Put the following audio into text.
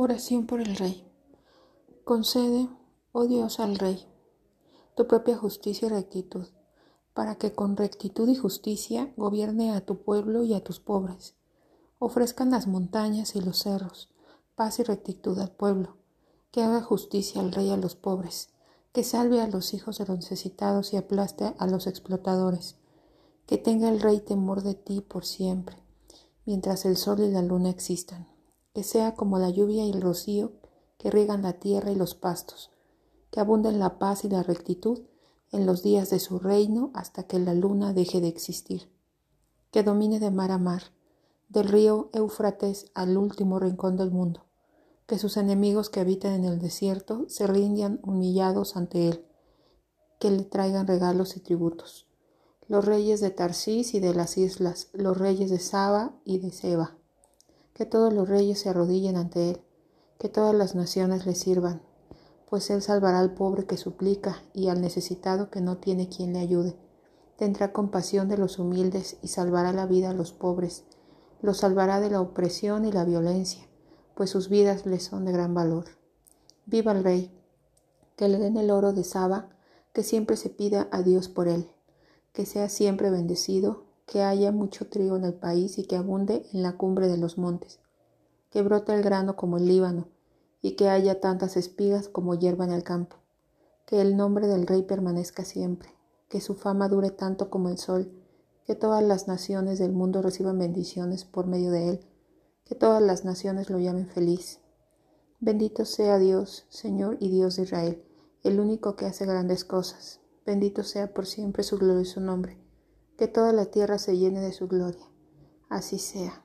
Oración por el Rey. Concede, oh Dios, al Rey, tu propia justicia y rectitud, para que con rectitud y justicia gobierne a tu pueblo y a tus pobres. Ofrezcan las montañas y los cerros, paz y rectitud al pueblo, que haga justicia al Rey a los pobres, que salve a los hijos de los necesitados y aplaste a los explotadores, que tenga el Rey temor de ti por siempre, mientras el sol y la luna existan que sea como la lluvia y el rocío que riegan la tierra y los pastos, que abunden la paz y la rectitud en los días de su reino hasta que la luna deje de existir, que domine de mar a mar, del río Éufrates al último rincón del mundo, que sus enemigos que habitan en el desierto se rindan humillados ante él, que le traigan regalos y tributos. Los reyes de Tarsis y de las islas, los reyes de Saba y de Seba, que todos los reyes se arrodillen ante él, que todas las naciones le sirvan, pues él salvará al pobre que suplica y al necesitado que no tiene quien le ayude. Tendrá compasión de los humildes y salvará la vida a los pobres, los salvará de la opresión y la violencia, pues sus vidas le son de gran valor. Viva el rey, que le den el oro de Saba, que siempre se pida a Dios por él, que sea siempre bendecido, que haya mucho trigo en el país y que abunde en la cumbre de los montes, que brote el grano como el Líbano, y que haya tantas espigas como hierba en el campo, que el nombre del rey permanezca siempre, que su fama dure tanto como el sol, que todas las naciones del mundo reciban bendiciones por medio de él, que todas las naciones lo llamen feliz. Bendito sea Dios, Señor y Dios de Israel, el único que hace grandes cosas. Bendito sea por siempre su glorioso nombre que toda la tierra se llene de su gloria. Así sea.